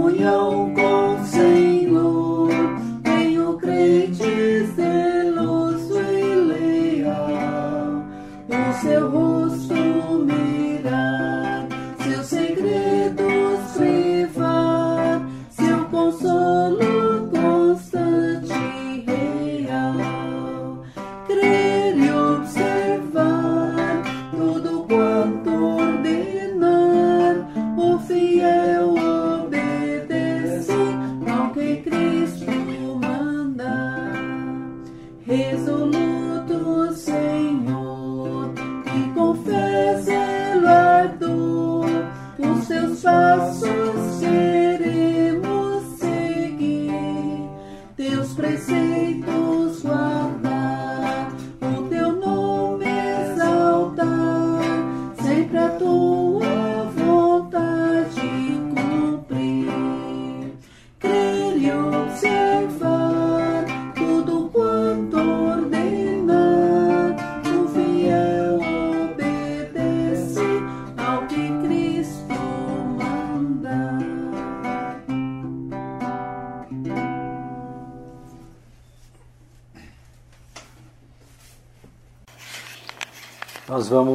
comunhão com o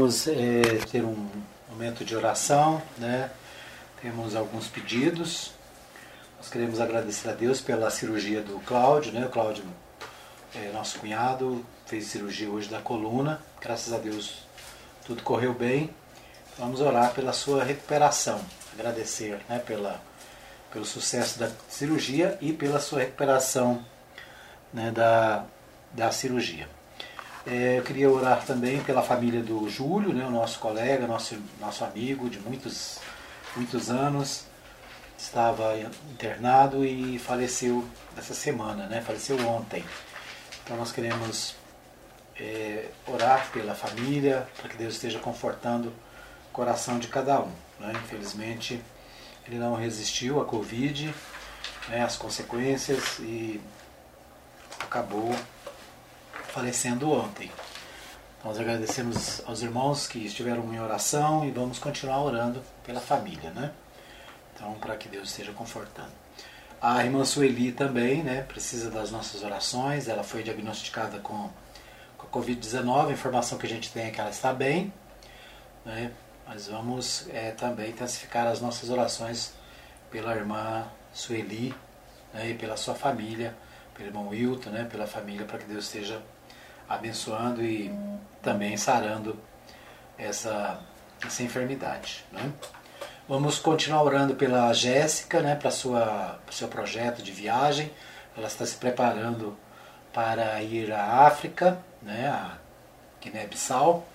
vamos eh, ter um momento de oração, né? Temos alguns pedidos. Nós queremos agradecer a Deus pela cirurgia do Cláudio, né? O Cláudio, é nosso cunhado, fez cirurgia hoje da coluna. Graças a Deus tudo correu bem. Vamos orar pela sua recuperação. Agradecer, né? Pela, pelo sucesso da cirurgia e pela sua recuperação né? da, da cirurgia. É, eu queria orar também pela família do Júlio, né, o nosso colega, nosso, nosso amigo de muitos, muitos anos. Estava internado e faleceu essa semana, né, faleceu ontem. Então nós queremos é, orar pela família, para que Deus esteja confortando o coração de cada um. Né? Infelizmente, ele não resistiu à Covid, né, às consequências e acabou falecendo ontem. Nós agradecemos aos irmãos que estiveram em oração e vamos continuar orando pela família, né? Então, para que Deus esteja confortando. A irmã Sueli também, né, precisa das nossas orações. Ela foi diagnosticada com, com a Covid-19. A informação que a gente tem é que ela está bem, né? Mas vamos é, também intensificar as nossas orações pela irmã Sueli né, e pela sua família, pelo irmão Wilton, né, pela família, para que Deus esteja abençoando e também sarando essa, essa enfermidade. Né? Vamos continuar orando pela Jéssica, né, para o seu projeto de viagem. Ela está se preparando para ir à África, né, a Guiné-Bissau.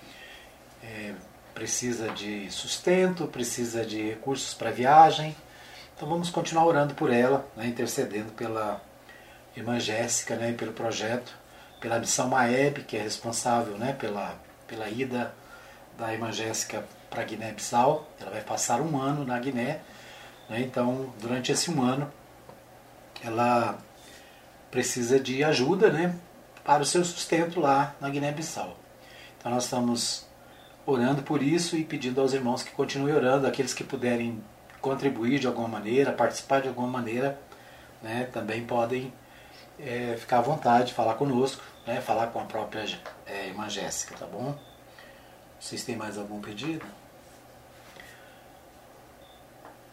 É, precisa de sustento, precisa de recursos para viagem. Então vamos continuar orando por ela, né, intercedendo pela irmã Jéssica né, e pelo projeto pela missão Maeb, que é responsável né, pela, pela ida da irmã Jéssica para Guiné-Bissau. Ela vai passar um ano na Guiné. Né, então, durante esse um ano, ela precisa de ajuda né, para o seu sustento lá na Guiné-Bissau. Então, nós estamos orando por isso e pedindo aos irmãos que continuem orando, aqueles que puderem contribuir de alguma maneira, participar de alguma maneira, né, também podem é, ficar à vontade, falar conosco, né, falar com a própria é, irmã Jéssica, tá bom? Vocês têm mais algum pedido?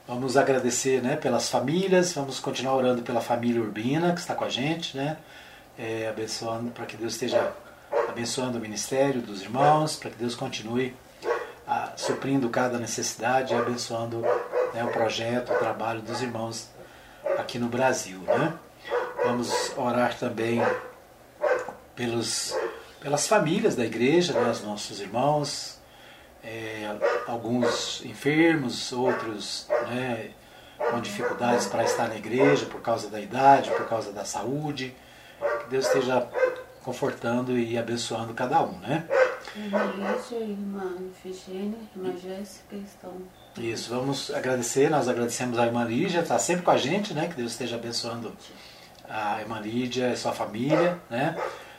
Vamos agradecer né, pelas famílias, vamos continuar orando pela família Urbina que está com a gente, né? É, abençoando para que Deus esteja abençoando o ministério dos irmãos, para que Deus continue a, suprindo cada necessidade e abençoando né, o projeto, o trabalho dos irmãos aqui no Brasil. Né? Vamos orar também pelos, pelas famílias da igreja, né, os nossos irmãos, é, alguns enfermos, outros né, com dificuldades para estar na igreja por causa da idade, por causa da saúde. Que Deus esteja confortando e abençoando cada um, né? Lígia, irmã Efigênia, irmã Jéssica estão. Isso, vamos agradecer, nós agradecemos a irmã Lígia, está sempre com a gente, né? Que Deus esteja abençoando a irmã Lídia e sua família, né?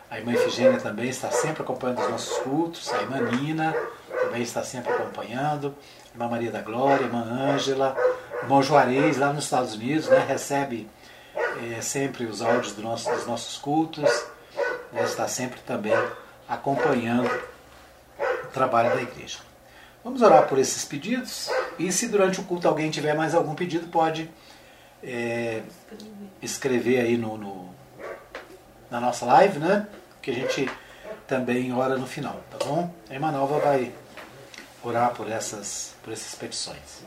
A irmã Efigênia também está sempre acompanhando os nossos cultos, a irmã Nina também está sempre acompanhando, a irmã Maria da Glória, a irmã Ângela, irmão Juarez lá nos Estados Unidos, né? Recebe é, sempre os áudios do nosso, dos nossos cultos, né? está sempre também acompanhando o trabalho da igreja. Vamos orar por esses pedidos e se durante o culto alguém tiver mais algum pedido, pode é, escrever aí no, no, na nossa live, né? Que a gente também ora no final, tá bom? A irmã Nova vai orar por essas, por essas petições.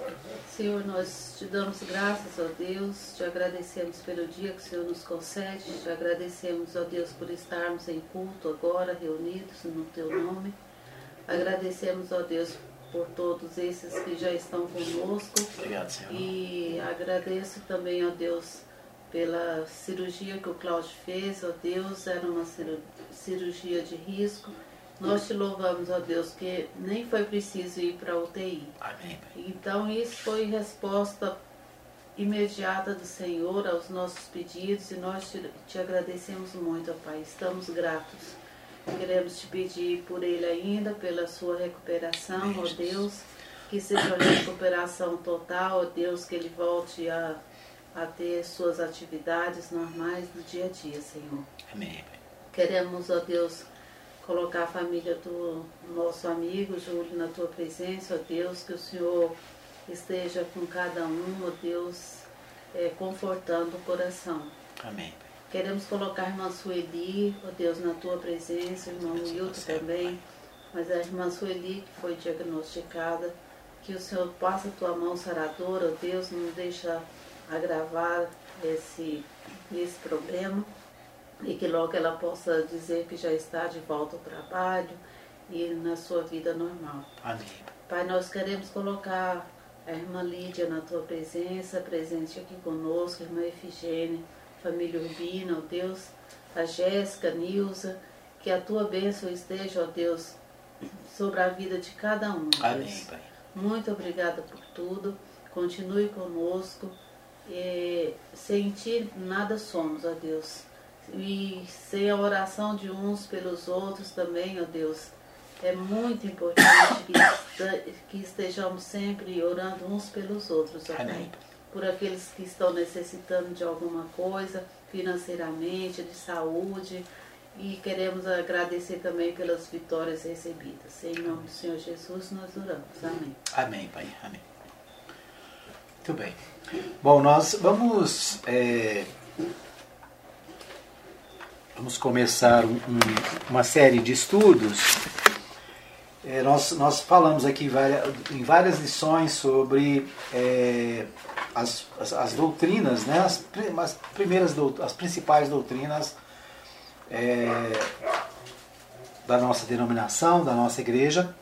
Senhor, nós te damos graças, ó Deus, te agradecemos pelo dia que o Senhor nos concede, te agradecemos, ó Deus, por estarmos em culto agora, reunidos no teu nome. Agradecemos, ó Deus, por todos esses que já estão conosco. Obrigado, Senhor. E agradeço também, ó Deus, pela cirurgia que o Cláudio fez, ó Deus, era uma cirurgia de risco. Nós te louvamos, ó Deus, que nem foi preciso ir para a UTI. Amém. Então, isso foi resposta imediata do Senhor aos nossos pedidos e nós te, te agradecemos muito, ó Pai. Estamos gratos. Queremos te pedir por ele ainda, pela sua recuperação, ó Deus, que seja uma recuperação total, ó Deus, que ele volte a, a ter suas atividades normais do dia a dia, Senhor. Amém. Queremos, ó Deus, colocar a família do nosso amigo Júlio na tua presença, ó Deus, que o Senhor esteja com cada um, ó Deus, é, confortando o coração. Amém. Queremos colocar a irmã Sueli, ó Deus, na tua presença, o irmão Wilton também, mas a irmã Sueli que foi diagnosticada, que o Senhor passe a tua mão saradora, ó Deus, não deixa agravar esse, esse problema e que logo ela possa dizer que já está de volta ao trabalho e na sua vida normal. Amém. Pai, nós queremos colocar a irmã Lídia na tua presença, presente aqui conosco, irmã Efigênia, família Urbina, ó Deus, a Jéssica, Nilza, que a tua bênção esteja, ó Deus, sobre a vida de cada um. Deus. Amém, Pai. Muito obrigada por tudo. Continue conosco. E, sem ti nada somos, ó Deus. E sem a oração de uns pelos outros também, ó Deus. É muito importante que, que estejamos sempre orando uns pelos outros, ó Pai por aqueles que estão necessitando de alguma coisa financeiramente, de saúde. E queremos agradecer também pelas vitórias recebidas. Em nome do Senhor Jesus nós oramos. Amém. Amém, Pai. Amém. Muito bem. Bom, nós vamos. é, vamos começar um- um- uma série de estudos. É, nós, nós falamos aqui várias- em várias lições sobre é, as, as, as doutrinas, né? as, as primeiras as principais doutrinas é, da nossa denominação, da nossa igreja.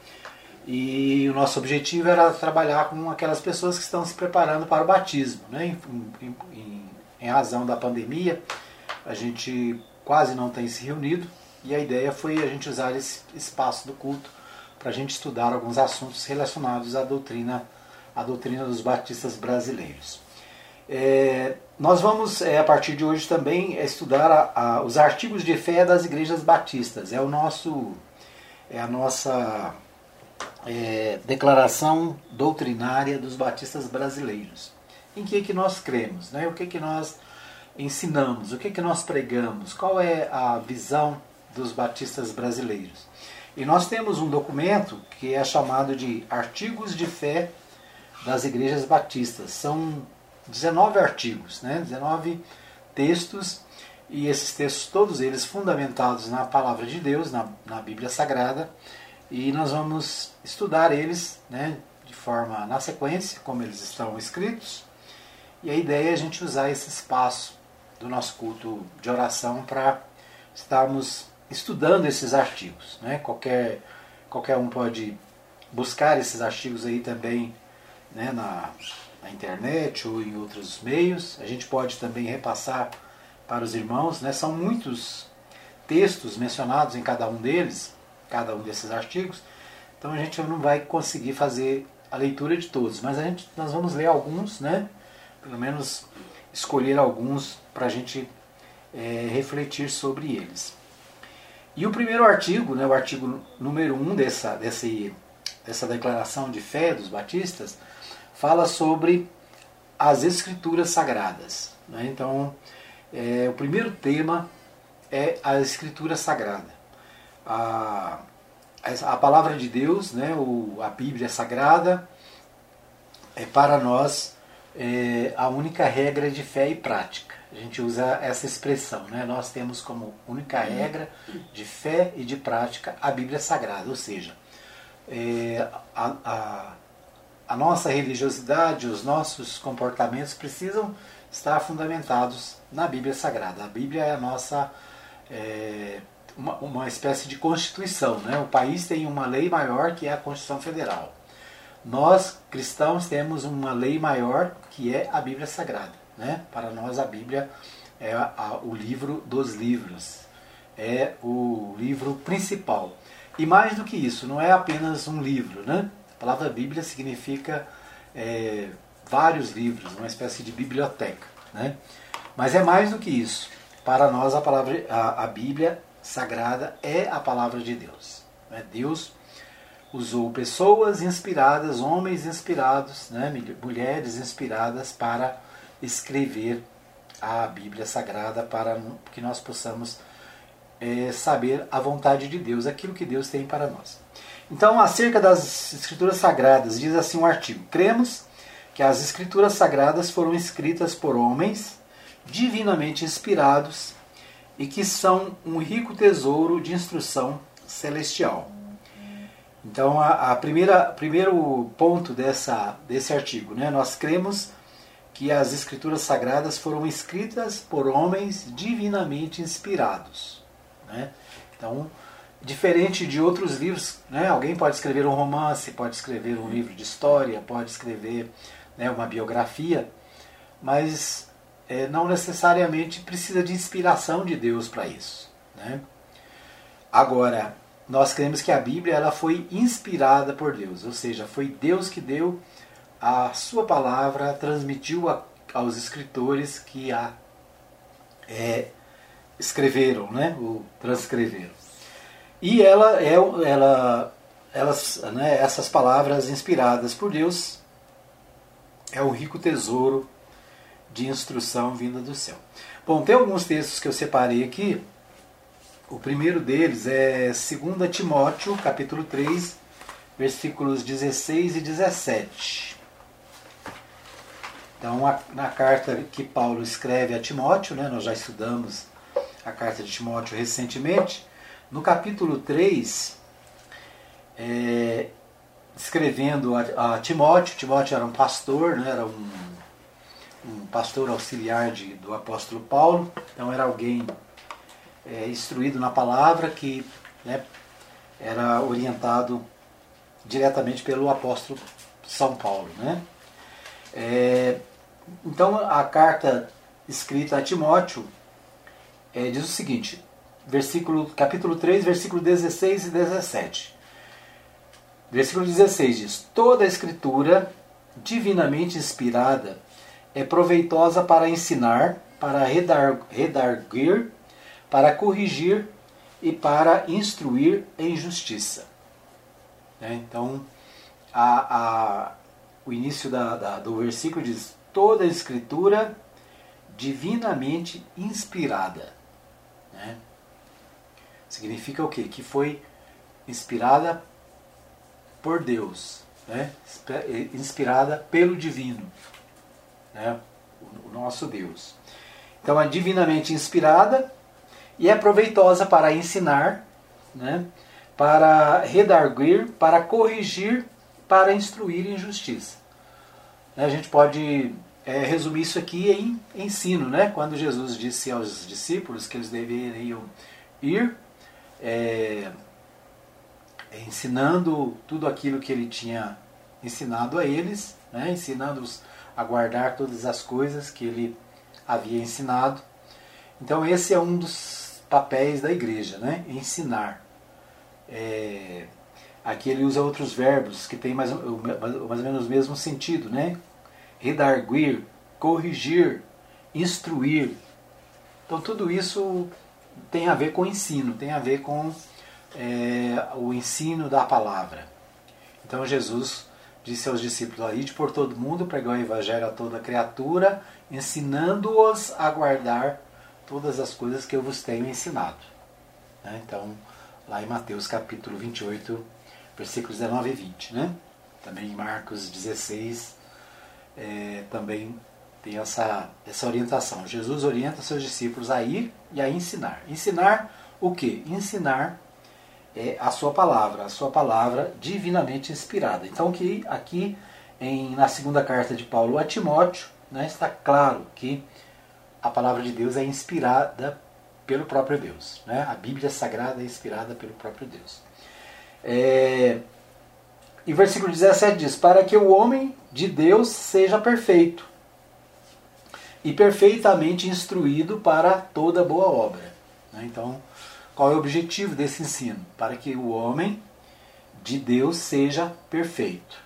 E o nosso objetivo era trabalhar com aquelas pessoas que estão se preparando para o batismo. Né? Em, em- em- razão da pandemia, a gente quase não tem se reunido e a ideia foi a gente usar esse espaço do culto para a gente estudar alguns assuntos relacionados à doutrina, à doutrina dos batistas brasileiros. É, nós vamos, é, a partir de hoje, também é, estudar a- a- os artigos de fé das igrejas batistas. É o nosso, é a nossa é, declaração doutrinária dos batistas brasileiros. Em que que nós cremos, né? O que que nós ensinamos, o que, que nós pregamos, qual é a visão dos batistas brasileiros. E nós temos um documento que é chamado de Artigos de Fé das Igrejas Batistas. São 19 artigos, né? 19 textos, e esses textos, todos eles fundamentados na palavra de Deus, na, na Bíblia Sagrada, e nós vamos estudar eles né, de forma na sequência, como eles estão escritos, e a ideia é a gente usar esse espaço do nosso culto de oração para estarmos estudando esses artigos. Né? Qualquer, qualquer um pode buscar esses artigos aí também né, na, na internet ou em outros meios. A gente pode também repassar para os irmãos. Né? São muitos textos mencionados em cada um deles, cada um desses artigos. Então a gente não vai conseguir fazer a leitura de todos, mas a gente, nós vamos ler alguns, né? pelo menos escolher alguns para a gente é, refletir sobre eles. E o primeiro artigo, né, o artigo número 1 um dessa, dessa declaração de fé dos batistas, fala sobre as escrituras sagradas. Né? Então, é, o primeiro tema é a escritura sagrada. A, a palavra de Deus, né, o, a Bíblia sagrada, é para nós é, a única regra de fé e prática. A gente usa essa expressão, né? Nós temos como única regra de fé e de prática a Bíblia Sagrada, ou seja, é, a, a, a nossa religiosidade, os nossos comportamentos precisam estar fundamentados na Bíblia Sagrada. A Bíblia é a nossa é, uma, uma espécie de constituição. Né? O país tem uma lei maior que é a Constituição Federal. Nós, cristãos, temos uma lei maior que é a Bíblia Sagrada. Né? Para nós, a Bíblia é a, a, o livro dos livros, é o livro principal. E mais do que isso, não é apenas um livro, né? A palavra Bíblia significa é, vários livros, uma espécie de biblioteca. Né? Mas é mais do que isso. Para nós, a, palavra, a, a Bíblia sagrada é a palavra de Deus. Né? Deus usou pessoas inspiradas, homens inspirados, né? mulheres inspiradas para escrever a Bíblia Sagrada para que nós possamos é, saber a vontade de Deus, aquilo que Deus tem para nós. Então, acerca das Escrituras Sagradas, diz assim um artigo: Cremos que as Escrituras Sagradas foram escritas por homens divinamente inspirados e que são um rico tesouro de instrução celestial. Então, a, a primeira primeiro ponto dessa, desse artigo, né, nós cremos que as Escrituras Sagradas foram escritas por homens divinamente inspirados. Né? Então, diferente de outros livros, né? alguém pode escrever um romance, pode escrever um livro de história, pode escrever né, uma biografia, mas é, não necessariamente precisa de inspiração de Deus para isso. Né? Agora, nós cremos que a Bíblia ela foi inspirada por Deus, ou seja, foi Deus que deu a sua palavra, transmitiu a, aos escritores que a é, escreveram, né, ou transcreveram. E ela é ela elas, né, essas palavras inspiradas por Deus é um rico tesouro de instrução vinda do céu. Bom, tem alguns textos que eu separei aqui. O primeiro deles é 2 Timóteo, capítulo 3, versículos 16 e 17. Então, na carta que Paulo escreve a Timóteo, né, nós já estudamos a carta de Timóteo recentemente, no capítulo 3, é, escrevendo a, a, Timóteo, Timóteo era um pastor, né, era um, um pastor auxiliar de, do apóstolo Paulo, então era alguém é, instruído na palavra que né, era orientado diretamente pelo apóstolo São Paulo. Né? É, então a carta escrita a Timóteo é, diz o seguinte: versículo, capítulo 3, versículo 16 e 17. Versículo 16 diz: Toda a escritura, divinamente inspirada, é proveitosa para ensinar, para redarguir, para corrigir e para instruir em justiça. É, então, a, a, o início da, da, do versículo diz: Toda a escritura divinamente inspirada. Né? Significa o quê? Que foi inspirada por Deus, né? inspirada pelo divino, né? o nosso Deus. Então é divinamente inspirada e é proveitosa para ensinar, né? para redarguir, para corrigir, para instruir em justiça. A gente pode é, resumir isso aqui em ensino, né? Quando Jesus disse aos discípulos que eles deveriam ir é, ensinando tudo aquilo que ele tinha ensinado a eles, né? ensinando-os a guardar todas as coisas que ele havia ensinado. Então esse é um dos papéis da igreja, né? ensinar. É, aqui ele usa outros verbos que têm mais, mais ou menos o mesmo sentido, né? redarguir, corrigir, instruir. Então tudo isso tem a ver com ensino, tem a ver com é, o ensino da palavra. Então Jesus disse aos discípulos: Ide por todo mundo, pregar o evangelho a toda criatura, ensinando-os a guardar todas as coisas que eu vos tenho ensinado. Né? Então, lá em Mateus capítulo 28, versículos 19 e 20. Né? Também em Marcos 16, é, também tem essa, essa orientação. Jesus orienta seus discípulos a ir e a ensinar. Ensinar o que? Ensinar é a sua palavra, a sua palavra divinamente inspirada. Então que aqui em, na segunda carta de Paulo a Timóteo né, está claro que a palavra de Deus é inspirada pelo próprio Deus. Né? A Bíblia Sagrada é inspirada pelo próprio Deus. É, e versículo 17 diz: Para que o homem de Deus seja perfeito e perfeitamente instruído para toda boa obra. Né? Então, qual é o objetivo desse ensino? Para que o homem de Deus seja perfeito.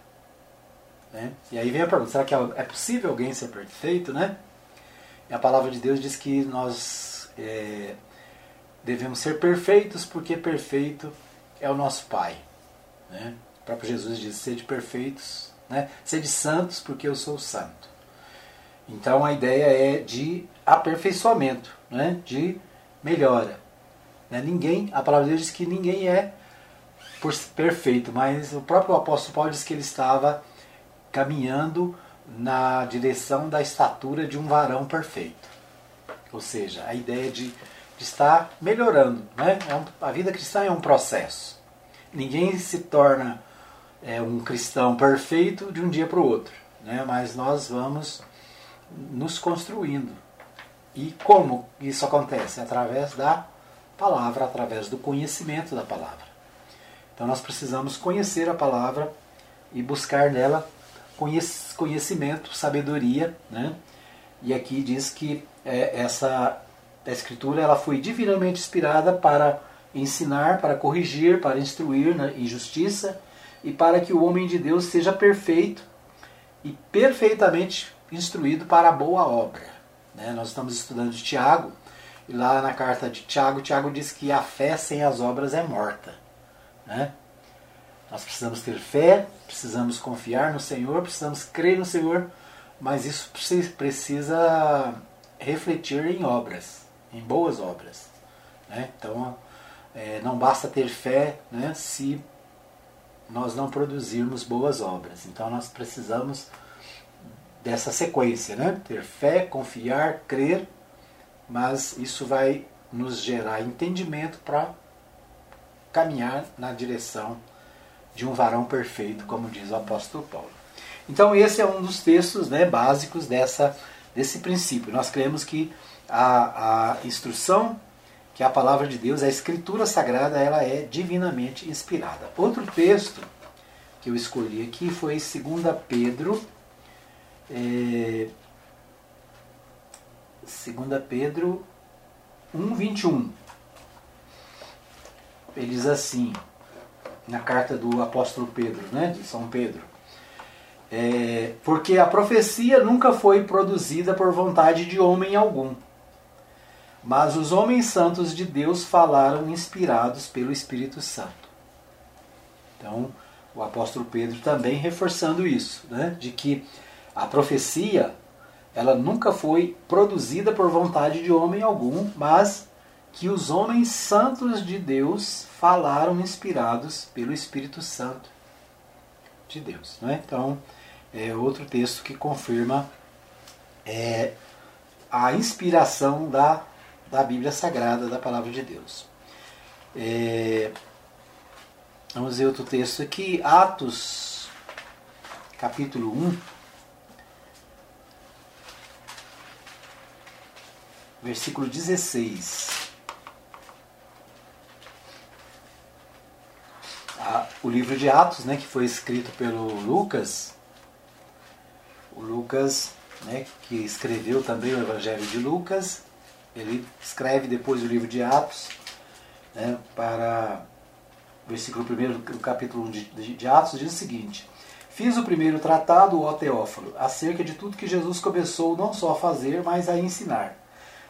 Né? E aí vem a pergunta: será que é possível alguém ser perfeito? Né? E a palavra de Deus diz que nós é, devemos ser perfeitos porque perfeito é o nosso Pai. Né? O próprio Jesus diz: sede perfeitos, né? sede santos porque eu sou santo. Então a ideia é de aperfeiçoamento, né? de melhora. Né? Ninguém, a palavra de Deus diz que ninguém é perfeito, mas o próprio apóstolo Paulo diz que ele estava caminhando na direção da estatura de um varão perfeito. Ou seja, a ideia de, de estar melhorando. Né? É um, a vida cristã é um processo. Ninguém se torna é, um cristão perfeito de um dia para o outro. Né? Mas nós vamos nos construindo. E como isso acontece? Através da palavra, através do conhecimento da palavra. Então nós precisamos conhecer a palavra e buscar nela conhecimento, sabedoria. Né? E aqui diz que é, essa escritura ela foi divinamente inspirada para ensinar, para corrigir, para instruir na, em justiça e para que o homem de Deus seja perfeito e perfeitamente instruído para a boa obra. Né? Nós estamos estudando Tiago, e lá na carta de Tiago, Tiago diz que a fé sem as obras é morta. Né? Nós precisamos ter fé, precisamos confiar no Senhor, precisamos crer no Senhor, mas isso precisa refletir em obras, em boas obras. Né? Então, é, não basta ter fé né, se nós não produzirmos boas obras. Então, nós precisamos dessa sequência, né? Ter fé, confiar, crer, mas isso vai nos gerar entendimento para caminhar na direção de um varão perfeito, como diz o apóstolo Paulo. Então esse é um dos textos né, básicos dessa, desse princípio. Nós cremos que a, a instrução, que a palavra de Deus, a escritura sagrada, ela é divinamente inspirada. Outro texto que eu escolhi aqui foi 2 Pedro é, 2 Pedro 1, 21. Ele diz assim, na carta do apóstolo Pedro, né, de São Pedro. É, porque a profecia nunca foi produzida por vontade de homem algum, mas os homens santos de Deus falaram inspirados pelo Espírito Santo. Então, o apóstolo Pedro também reforçando isso, né, de que a profecia ela nunca foi produzida por vontade de homem algum, mas que os homens santos de Deus falaram inspirados pelo Espírito Santo de Deus. Né? Então, é outro texto que confirma é, a inspiração da, da Bíblia Sagrada, da Palavra de Deus. É, vamos ver outro texto aqui, Atos, capítulo 1. Versículo 16. o livro de Atos, né, que foi escrito pelo Lucas, o Lucas, né, que escreveu também o Evangelho de Lucas, ele escreve depois o livro de Atos, né, para o versículo 1 do capítulo 1 de, de Atos, diz o seguinte: Fiz o primeiro tratado, ó Teófilo, acerca de tudo que Jesus começou não só a fazer, mas a ensinar,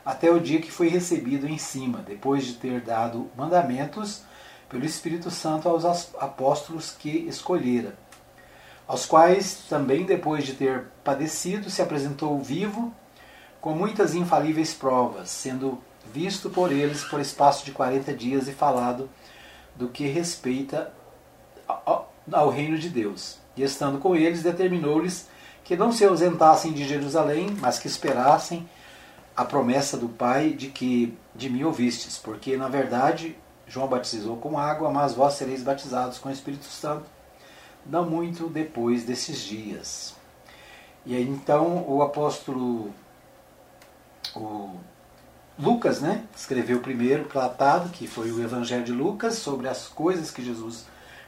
até o dia que foi recebido em cima, depois de ter dado mandamentos pelo Espírito Santo aos apóstolos que escolhera, aos quais também, depois de ter padecido, se apresentou vivo, com muitas infalíveis provas, sendo visto por eles por espaço de quarenta dias e falado do que respeita ao reino de Deus. E estando com eles, determinou-lhes que não se ausentassem de Jerusalém, mas que esperassem a promessa do Pai de que de mim ouvistes, porque na verdade João batizou com água, mas vós sereis batizados com o Espírito Santo, não muito depois desses dias. E aí então o apóstolo o Lucas, né, escreveu o primeiro tratado, que foi o Evangelho de Lucas, sobre as coisas que Jesus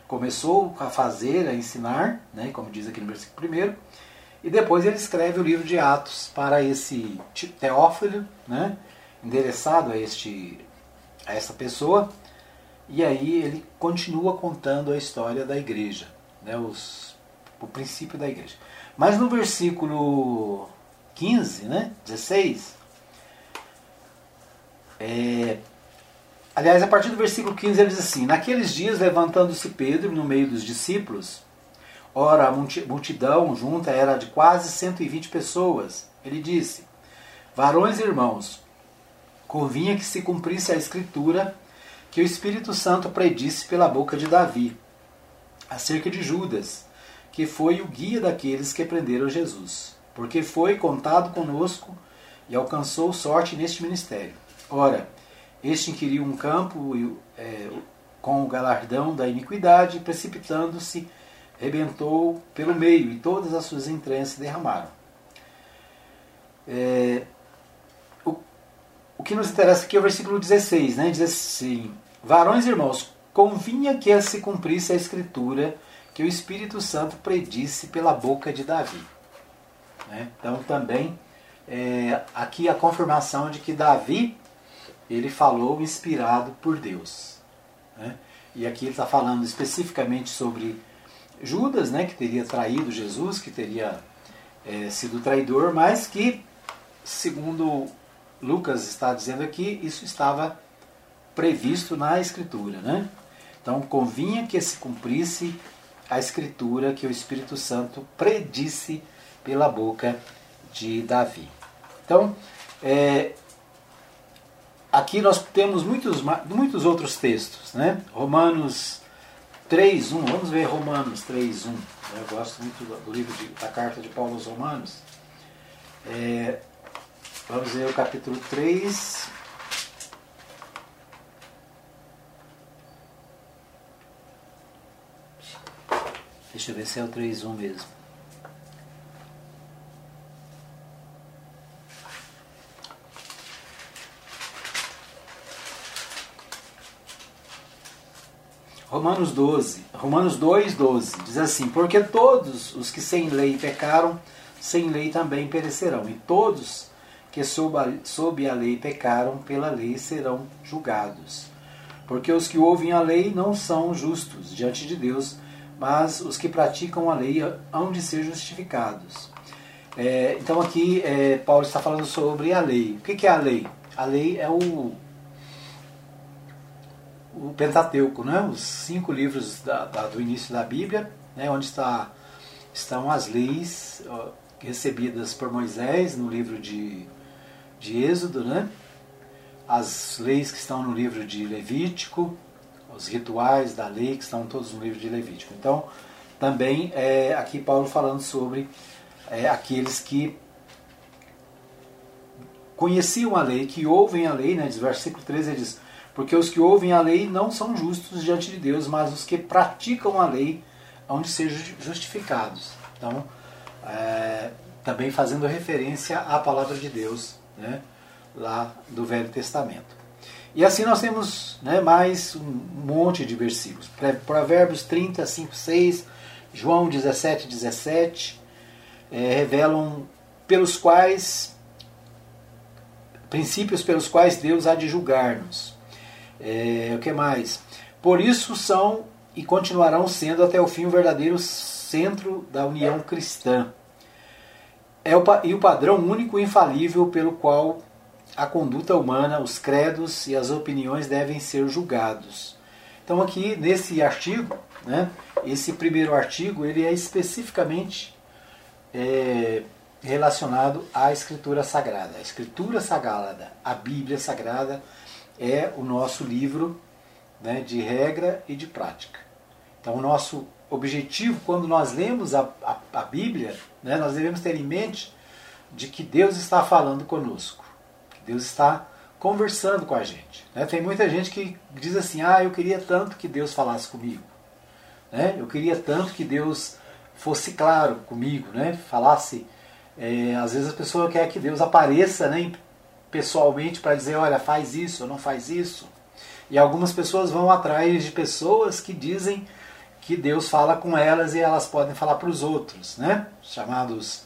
começou a fazer, a ensinar, né, como diz aqui no versículo primeiro. E depois ele escreve o livro de Atos para esse Teófilo, né, endereçado a este a essa pessoa, e aí ele continua contando a história da igreja, né, os, o princípio da igreja. Mas no versículo 15, né, 16, é, aliás, a partir do versículo 15 ele diz assim: Naqueles dias, levantando-se Pedro no meio dos discípulos, ora, a multidão junta era de quase 120 pessoas, ele disse: Varões e irmãos, convinha que se cumprisse a escritura que o Espírito Santo predisse pela boca de Davi, acerca de Judas, que foi o guia daqueles que prenderam Jesus, porque foi contado conosco e alcançou sorte neste ministério. Ora, este inquiriu um campo é, com o galardão da iniquidade, precipitando-se, rebentou pelo meio, e todas as suas entranhas se derramaram. É, o, o que nos interessa aqui é o versículo 16, né? Diz assim: Varões e irmãos, convinha que se cumprisse a escritura que o Espírito Santo predisse pela boca de Davi. Né? Então também é, aqui a confirmação de que Davi ele falou inspirado por Deus. Né? E aqui ele está falando especificamente sobre Judas, né, que teria traído Jesus, que teria é, sido traidor, mas que, segundo Lucas está dizendo aqui, isso estava previsto na Escritura. Né? Então, convinha que se cumprisse a Escritura que o Espírito Santo predisse pela boca de Davi. Então, é, aqui nós temos muitos, muitos outros textos. Né? Romanos 3.1, vamos ver Romanos 3.1. Eu gosto muito do livro de, da carta de Paulo aos Romanos. É, vamos ver o capítulo 3, Deixa eu ver se é o 3.1 mesmo. Romanos 12, Romanos 2, 12, diz assim, porque todos os que sem lei pecaram, sem lei também perecerão, e todos que sob a, sob a lei pecaram, pela lei serão julgados. Porque os que ouvem a lei não são justos diante de Deus, mas os que praticam a lei hão de ser justificados. É, então aqui é, Paulo está falando sobre a lei. O que, que é a lei? A lei é o, o Pentateuco, né? os cinco livros da, da, do início da Bíblia, né? onde está, estão as leis recebidas por Moisés no livro de, de Êxodo, né? as leis que estão no livro de Levítico, os rituais da lei que estão todos no livro de Levítico. Então, também é, aqui Paulo falando sobre é, aqueles que conheciam a lei, que ouvem a lei, né? Diz, versículo 13 ele diz, porque os que ouvem a lei não são justos diante de Deus, mas os que praticam a lei hão de ser justificados. Então, é, também fazendo referência à palavra de Deus, né? lá do Velho Testamento. E assim nós temos né, mais um monte de versículos. Provérbios 30, 5, 6, João 17, 17, é, revelam pelos quais, princípios pelos quais Deus há de julgar-nos. É, o que mais? Por isso são e continuarão sendo até o fim o verdadeiro centro da união cristã. É o, e o padrão único e infalível pelo qual a conduta humana, os credos e as opiniões devem ser julgados. Então aqui nesse artigo, né, esse primeiro artigo, ele é especificamente é, relacionado à Escritura Sagrada. A Escritura Sagrada, a Bíblia Sagrada, é o nosso livro né, de regra e de prática. Então o nosso objetivo, quando nós lemos a, a, a Bíblia, né, nós devemos ter em mente de que Deus está falando conosco. Deus está conversando com a gente. Né? Tem muita gente que diz assim: ah, eu queria tanto que Deus falasse comigo. Né? Eu queria tanto que Deus fosse claro comigo, né? falasse. É, às vezes a pessoa quer que Deus apareça né, pessoalmente para dizer: olha, faz isso não faz isso. E algumas pessoas vão atrás de pessoas que dizem que Deus fala com elas e elas podem falar para os outros, né? chamados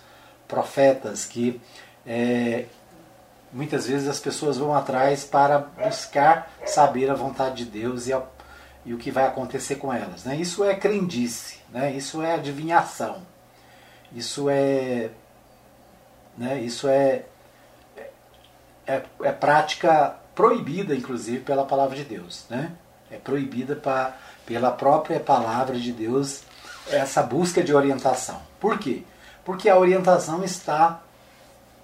profetas, que é, muitas vezes as pessoas vão atrás para buscar saber a vontade de Deus e, a, e o que vai acontecer com elas. Né? Isso é crendice, né? isso é adivinhação, isso é, né? isso é, é, é prática proibida, inclusive, pela palavra de Deus. Né? É proibida pra, pela própria palavra de Deus essa busca de orientação. Por quê? Porque a orientação está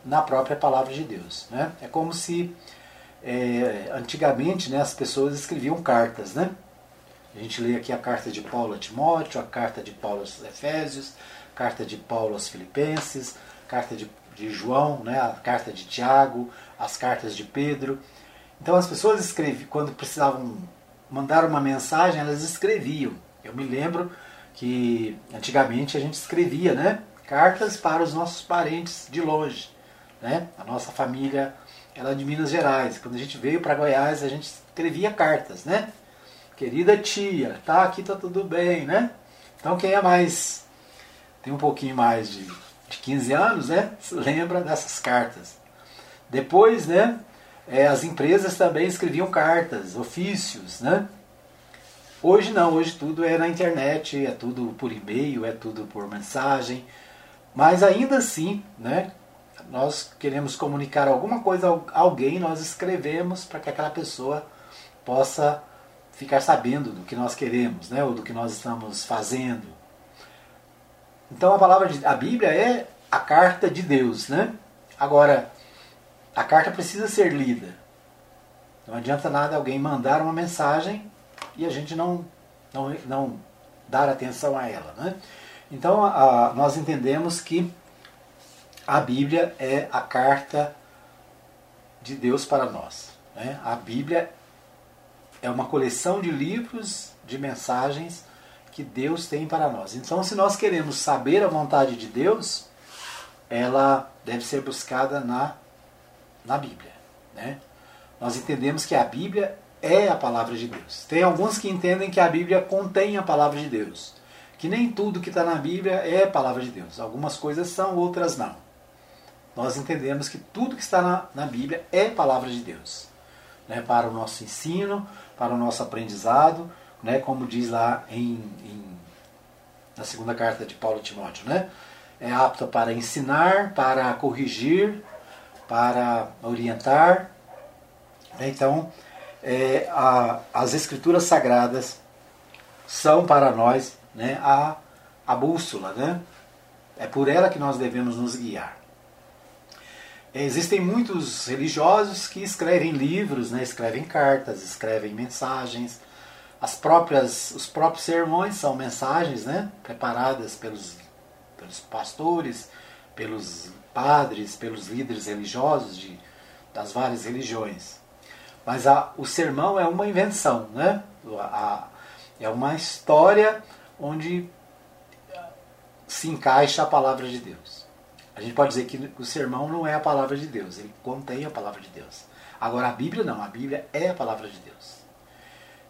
na própria palavra de Deus. Né? É como se é, antigamente né, as pessoas escreviam cartas. Né? A gente lê aqui a carta de Paulo a Timóteo, a carta de Paulo aos Efésios, carta de Paulo aos Filipenses, carta de, de João, né, a carta de Tiago, as cartas de Pedro. Então as pessoas escreviam, quando precisavam mandar uma mensagem, elas escreviam. Eu me lembro que antigamente a gente escrevia né, cartas para os nossos parentes de longe. Né? A nossa família ela de Minas Gerais. Quando a gente veio para Goiás, a gente escrevia cartas, né? Querida tia, tá aqui tá tudo bem, né? Então quem é mais tem um pouquinho mais de, de 15 anos, né? Lembra dessas cartas. Depois, né? É, as empresas também escreviam cartas, ofícios, né? Hoje não, hoje tudo é na internet, é tudo por e-mail, é tudo por mensagem. Mas ainda assim, né? nós queremos comunicar alguma coisa a alguém, nós escrevemos para que aquela pessoa possa ficar sabendo do que nós queremos, né, ou do que nós estamos fazendo. Então a palavra de, a Bíblia é a carta de Deus, né? Agora a carta precisa ser lida. Não adianta nada alguém mandar uma mensagem e a gente não não, não dar atenção a ela, né? Então a, nós entendemos que a Bíblia é a carta de Deus para nós. Né? A Bíblia é uma coleção de livros, de mensagens que Deus tem para nós. Então, se nós queremos saber a vontade de Deus, ela deve ser buscada na, na Bíblia. Né? Nós entendemos que a Bíblia é a palavra de Deus. Tem alguns que entendem que a Bíblia contém a palavra de Deus. Que nem tudo que está na Bíblia é palavra de Deus. Algumas coisas são, outras não nós entendemos que tudo que está na, na Bíblia é palavra de Deus. Né, para o nosso ensino, para o nosso aprendizado, né, como diz lá em, em, na segunda carta de Paulo a Timóteo. Né, é apta para ensinar, para corrigir, para orientar. Né, então, é, a, as Escrituras Sagradas são para nós né, a, a bússola, né, É por ela que nós devemos nos guiar. Existem muitos religiosos que escrevem livros, né? escrevem cartas, escrevem mensagens. As próprias, os próprios sermões são mensagens né? preparadas pelos, pelos pastores, pelos padres, pelos líderes religiosos de, das várias religiões. Mas a, o sermão é uma invenção, né? A, é uma história onde se encaixa a palavra de Deus. A gente pode dizer que o sermão não é a palavra de Deus, ele contém a palavra de Deus. Agora a Bíblia não, a Bíblia é a palavra de Deus.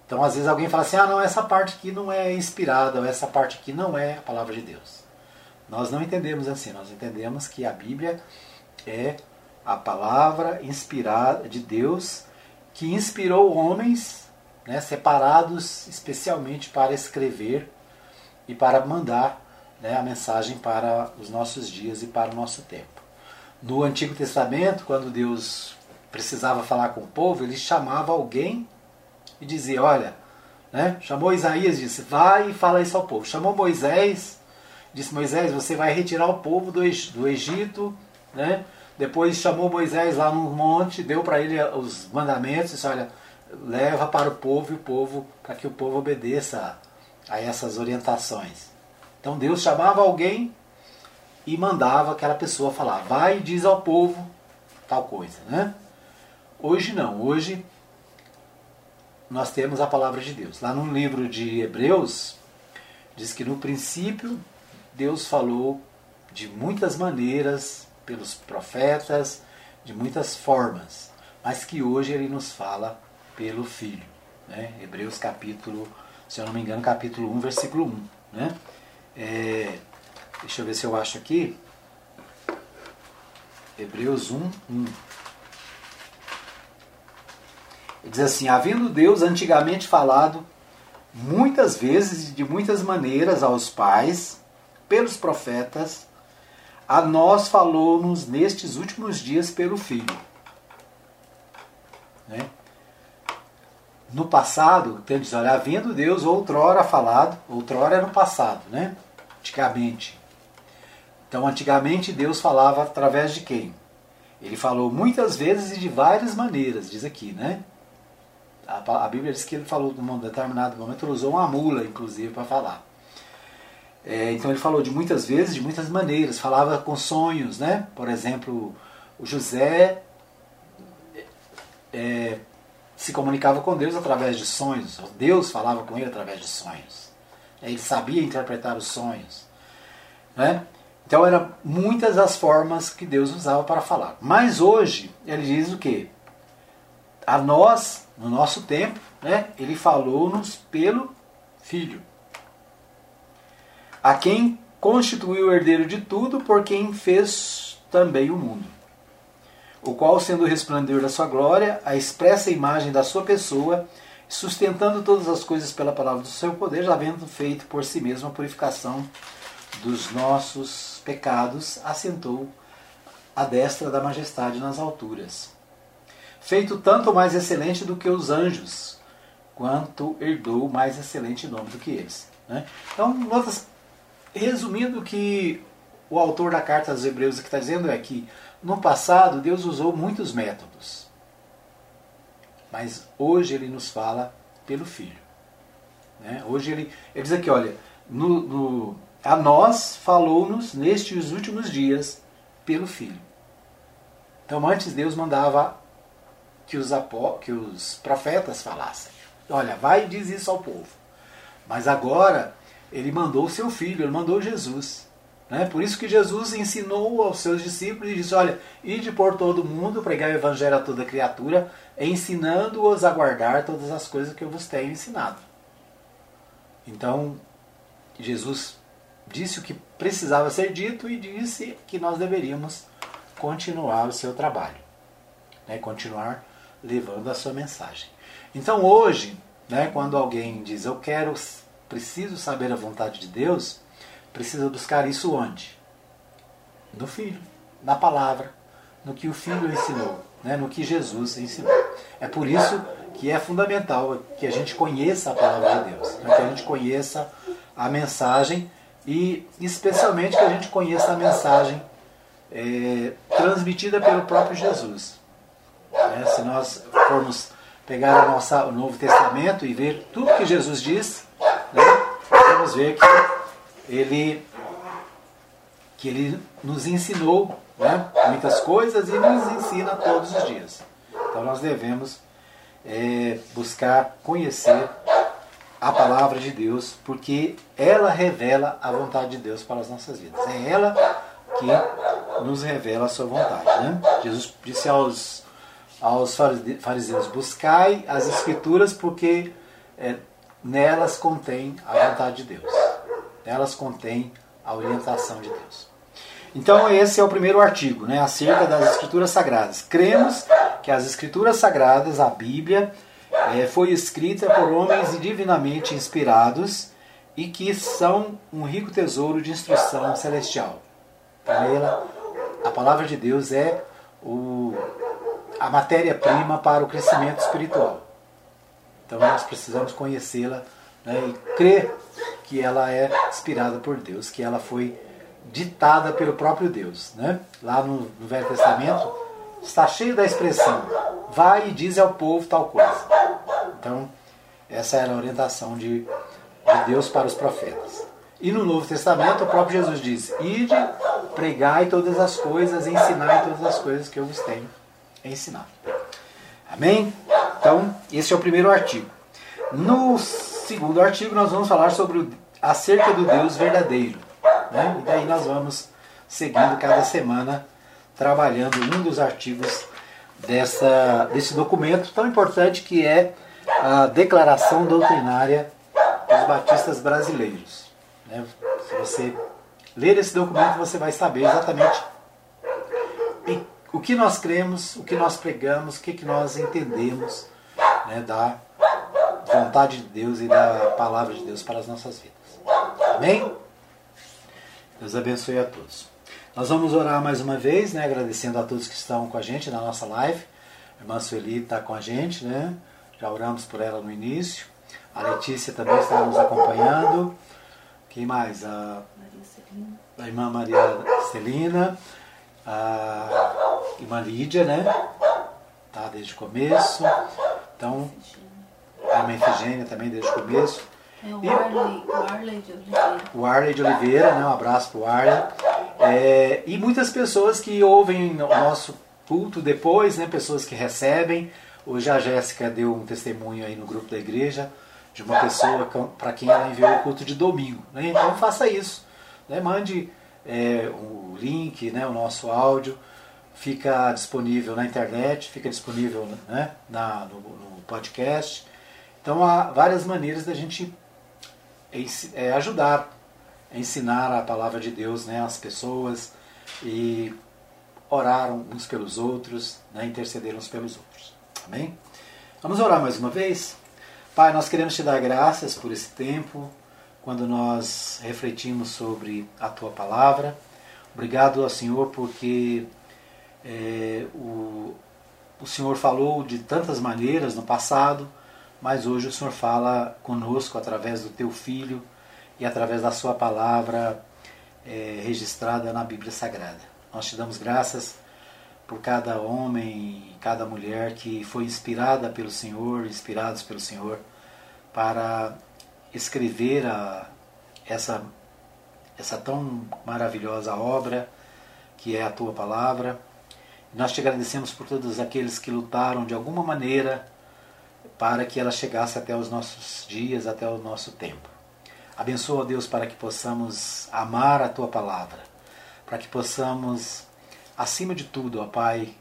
Então às vezes alguém fala assim: ah, não, essa parte aqui não é inspirada, ou essa parte aqui não é a palavra de Deus. Nós não entendemos assim, nós entendemos que a Bíblia é a palavra inspirada de Deus que inspirou homens né, separados especialmente para escrever e para mandar né, a mensagem para os nossos dias e para o nosso tempo. No Antigo Testamento, quando Deus precisava falar com o povo, ele chamava alguém e dizia: Olha, né, chamou Isaías e disse: Vai e fala isso ao povo. Chamou Moisés, disse: Moisés, você vai retirar o povo do, Egito. Né? Depois chamou Moisés lá no monte, deu para ele os mandamentos, disse: Olha, leva para o povo e o povo, para que o povo obedeça a essas orientações. Então Deus chamava alguém e mandava aquela pessoa falar, vai e diz ao povo tal coisa, né? Hoje não, hoje nós temos a palavra de Deus. Lá no livro de Hebreus, diz que no princípio Deus falou de muitas maneiras pelos profetas, de muitas formas, mas que hoje ele nos fala pelo Filho. Né? Hebreus capítulo, se eu não me engano, capítulo 1, versículo 1. Né? É, deixa eu ver se eu acho aqui. Hebreus 1, 1. Ele diz assim: Havendo Deus antigamente falado muitas vezes e de muitas maneiras aos pais, pelos profetas, a nós falou-nos nestes últimos dias pelo Filho. Né? No passado, tem diz, olha, havendo Deus outrora falado, outrora é no passado, né? Antigamente. Então, antigamente Deus falava através de quem? Ele falou muitas vezes e de várias maneiras, diz aqui, né? A, a Bíblia diz que ele falou num determinado momento, ele usou uma mula, inclusive, para falar. É, então ele falou de muitas vezes, de muitas maneiras, falava com sonhos, né? Por exemplo, o José é, se comunicava com Deus através de sonhos. Deus falava com ele através de sonhos. Ele sabia interpretar os sonhos. Né? Então eram muitas as formas que Deus usava para falar. Mas hoje ele diz o que? A nós, no nosso tempo, né, ele falou-nos pelo Filho. A quem constituiu o herdeiro de tudo, por quem fez também o mundo o qual, sendo o resplendor da sua glória, a expressa imagem da sua pessoa, sustentando todas as coisas pela palavra do seu poder, já havendo feito por si mesmo a purificação dos nossos pecados, assentou a destra da majestade nas alturas. Feito tanto mais excelente do que os anjos, quanto herdou mais excelente nome do que eles. Né? Então, notas, resumindo que o autor da carta aos Hebreus está dizendo é que no passado, Deus usou muitos métodos. Mas hoje ele nos fala pelo Filho. Né? Hoje ele, ele diz aqui, olha, no, no, a nós falou-nos nestes últimos dias pelo Filho. Então antes Deus mandava que os, que os profetas falassem. Olha, vai e diz isso ao povo. Mas agora ele mandou o seu filho, ele mandou Jesus. Né? Por isso que Jesus ensinou aos seus discípulos e disse: Olha, ide por todo mundo, pregar o evangelho a toda criatura, ensinando-os a guardar todas as coisas que eu vos tenho ensinado. Então, Jesus disse o que precisava ser dito e disse que nós deveríamos continuar o seu trabalho, né? continuar levando a sua mensagem. Então, hoje, né, quando alguém diz eu quero, preciso saber a vontade de Deus precisa buscar isso onde? No Filho, na palavra, no que o Filho ensinou, né? no que Jesus ensinou. É por isso que é fundamental que a gente conheça a palavra de Deus, né? que a gente conheça a mensagem e especialmente que a gente conheça a mensagem é, transmitida pelo próprio Jesus. É, se nós formos pegar a nossa, o Novo Testamento e ver tudo que Jesus diz, né, vamos ver que ele, que ele nos ensinou né, muitas coisas e nos ensina todos os dias. Então nós devemos é, buscar conhecer a palavra de Deus, porque ela revela a vontade de Deus para as nossas vidas. É ela que nos revela a sua vontade. Né? Jesus disse aos, aos fariseus: Buscai as Escrituras, porque é, nelas contém a vontade de Deus, nelas contém a orientação de Deus. Então, esse é o primeiro artigo, né, acerca das Escrituras Sagradas. Cremos que as Escrituras Sagradas, a Bíblia, é, foi escrita por homens divinamente inspirados e que são um rico tesouro de instrução celestial. Ela, a palavra de Deus é o, a matéria-prima para o crescimento espiritual. Então nós precisamos conhecê-la né, e crer que ela é inspirada por Deus, que ela foi ditada pelo próprio Deus. Né? Lá no, no Velho Testamento está cheio da expressão: vai e diz ao povo tal coisa. Então, essa era a orientação de, de Deus para os profetas. E no Novo Testamento, o próprio Jesus diz: Ide, pregai todas as coisas, ensinai todas as coisas que eu vos tenho ensinado. Amém? Então, esse é o primeiro artigo. No segundo artigo, nós vamos falar sobre o, acerca do Deus verdadeiro. Né? E daí nós vamos seguindo cada semana, trabalhando um dos artigos dessa, desse documento tão importante que é a Declaração Doutrinária dos Batistas Brasileiros. Né? Se você ler esse documento, você vai saber exatamente o que nós cremos, o que nós pregamos, o que, que nós entendemos né, da vontade de Deus e da palavra de Deus para as nossas vidas. Amém? Deus abençoe a todos. Nós vamos orar mais uma vez, né, agradecendo a todos que estão com a gente na nossa live. A irmã Sueli está com a gente, né? Já oramos por ela no início. A Letícia também está nos acompanhando. Quem mais? A, a irmã Maria Celina. A irmã Lídia, né? Tá desde o começo. Então, a irmã Efigênia também desde o começo. É o Arley, o Arley de Oliveira. O Arley de Oliveira, né? Um abraço para o Arley. É, e muitas pessoas que ouvem o nosso culto depois, né? Pessoas que recebem Hoje a Jéssica deu um testemunho aí no grupo da igreja de uma pessoa para quem ela enviou o culto de domingo. Né? Então faça isso. Né? Mande é, o link, né, o nosso áudio. Fica disponível na internet, fica disponível né, na, no, no podcast. Então há várias maneiras da gente é, ajudar ensinar a palavra de Deus né, às pessoas e orar uns pelos outros, né, interceder uns pelos outros. Amém? Vamos orar mais uma vez? Pai, nós queremos te dar graças por esse tempo, quando nós refletimos sobre a tua palavra. Obrigado ao Senhor porque é, o, o Senhor falou de tantas maneiras no passado, mas hoje o Senhor fala conosco através do teu Filho e através da sua palavra é, registrada na Bíblia Sagrada. Nós te damos graças por cada homem e cada mulher que foi inspirada pelo Senhor, inspirados pelo Senhor, para escrever a, essa, essa tão maravilhosa obra que é a tua palavra. Nós te agradecemos por todos aqueles que lutaram de alguma maneira para que ela chegasse até os nossos dias, até o nosso tempo. Abençoa, Deus, para que possamos amar a tua palavra, para que possamos acima de tudo, ó Pai,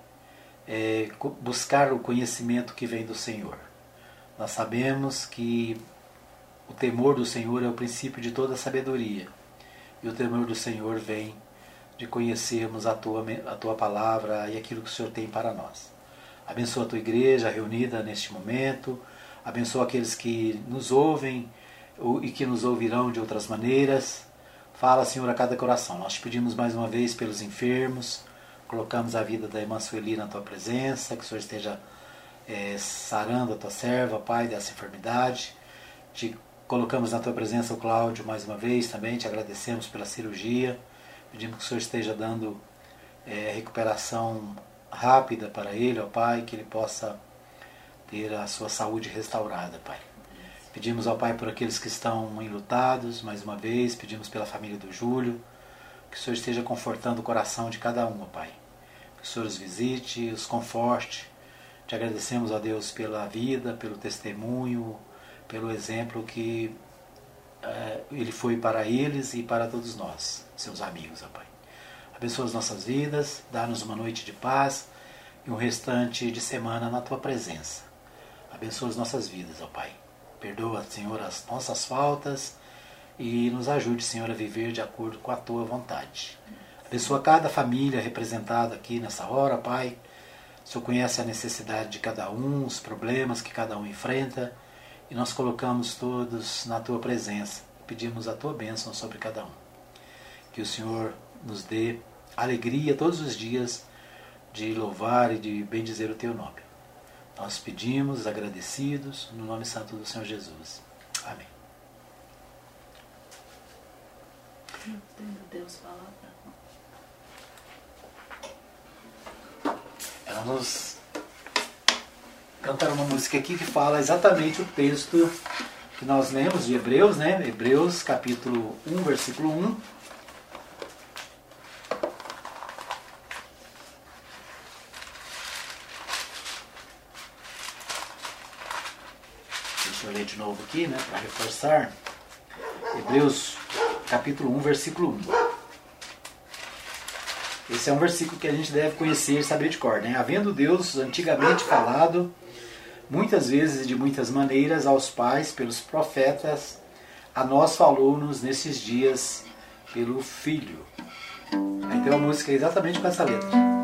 é buscar o conhecimento que vem do Senhor. Nós sabemos que o temor do Senhor é o princípio de toda sabedoria. E o temor do Senhor vem de conhecermos a tua, a tua palavra e aquilo que o Senhor tem para nós. Abençoa a tua igreja reunida neste momento. Abençoa aqueles que nos ouvem e que nos ouvirão de outras maneiras. Fala, Senhor, a cada coração. Nós te pedimos mais uma vez pelos enfermos, Colocamos a vida da irmã Sueli na tua presença, que o Senhor esteja é, sarando a tua serva, Pai, dessa enfermidade. Te Colocamos na tua presença o Cláudio mais uma vez também, te agradecemos pela cirurgia. Pedimos que o Senhor esteja dando é, recuperação rápida para ele, ó Pai, que ele possa ter a sua saúde restaurada, Pai. Pedimos ao Pai por aqueles que estão enlutados, mais uma vez, pedimos pela família do Júlio, que o Senhor esteja confortando o coração de cada um, ó Pai. Que o Senhor os visite, os conforte. Te agradecemos, ó Deus, pela vida, pelo testemunho, pelo exemplo que é, ele foi para eles e para todos nós, seus amigos, ó Pai. Abençoa as nossas vidas, dá-nos uma noite de paz e um restante de semana na tua presença. Abençoa as nossas vidas, ó Pai. Perdoa, Senhor, as nossas faltas e nos ajude, Senhor, a viver de acordo com a tua vontade. Abençoa cada família representada aqui nessa hora, Pai. O Senhor conhece a necessidade de cada um, os problemas que cada um enfrenta, e nós colocamos todos na tua presença. Pedimos a tua bênção sobre cada um. Que o Senhor nos dê alegria todos os dias de louvar e de bendizer o teu nome. Nós pedimos, agradecidos, no nome santo do Senhor Jesus. Amém. Deus fala. Vamos cantar uma música aqui que fala exatamente o texto que nós lemos de Hebreus, né? Hebreus capítulo 1, versículo 1. Deixa eu ler de novo aqui, né, para reforçar. Hebreus capítulo 1, versículo 1. Esse é um versículo que a gente deve conhecer e saber de cor. Né? Havendo Deus antigamente falado, muitas vezes e de muitas maneiras, aos pais pelos profetas, a nós falou-nos nesses dias pelo Filho. Tem uma música exatamente com essa letra.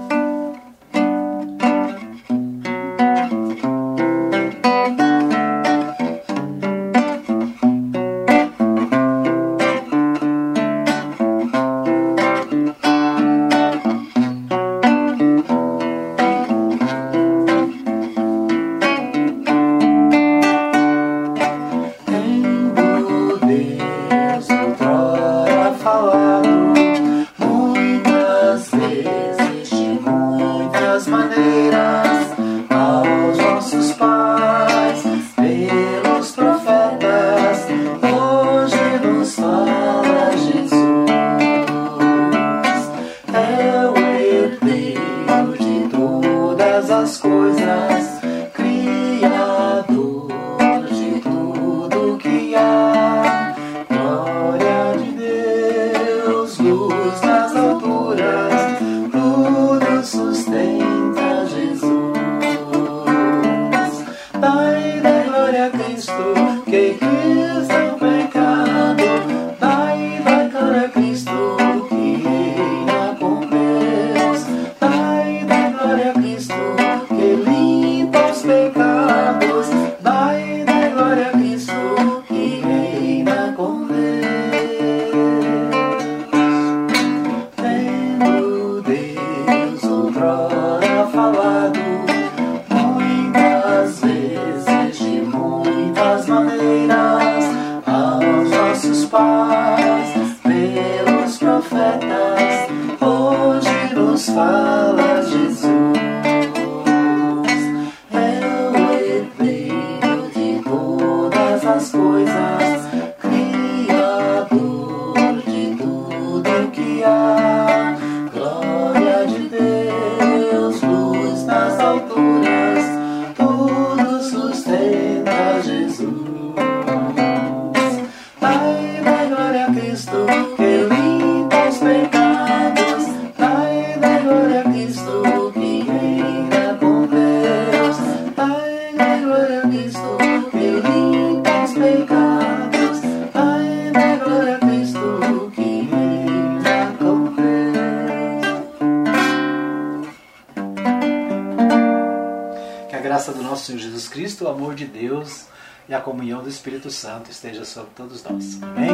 Comunhão do Espírito Santo esteja sobre todos nós. Amém?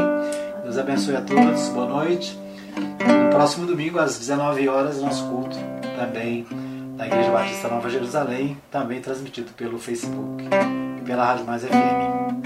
Deus abençoe a todos. Boa noite. No próximo domingo, às 19 horas, nosso culto também na Igreja Batista Nova Jerusalém, também transmitido pelo Facebook e pela Rádio Mais FM.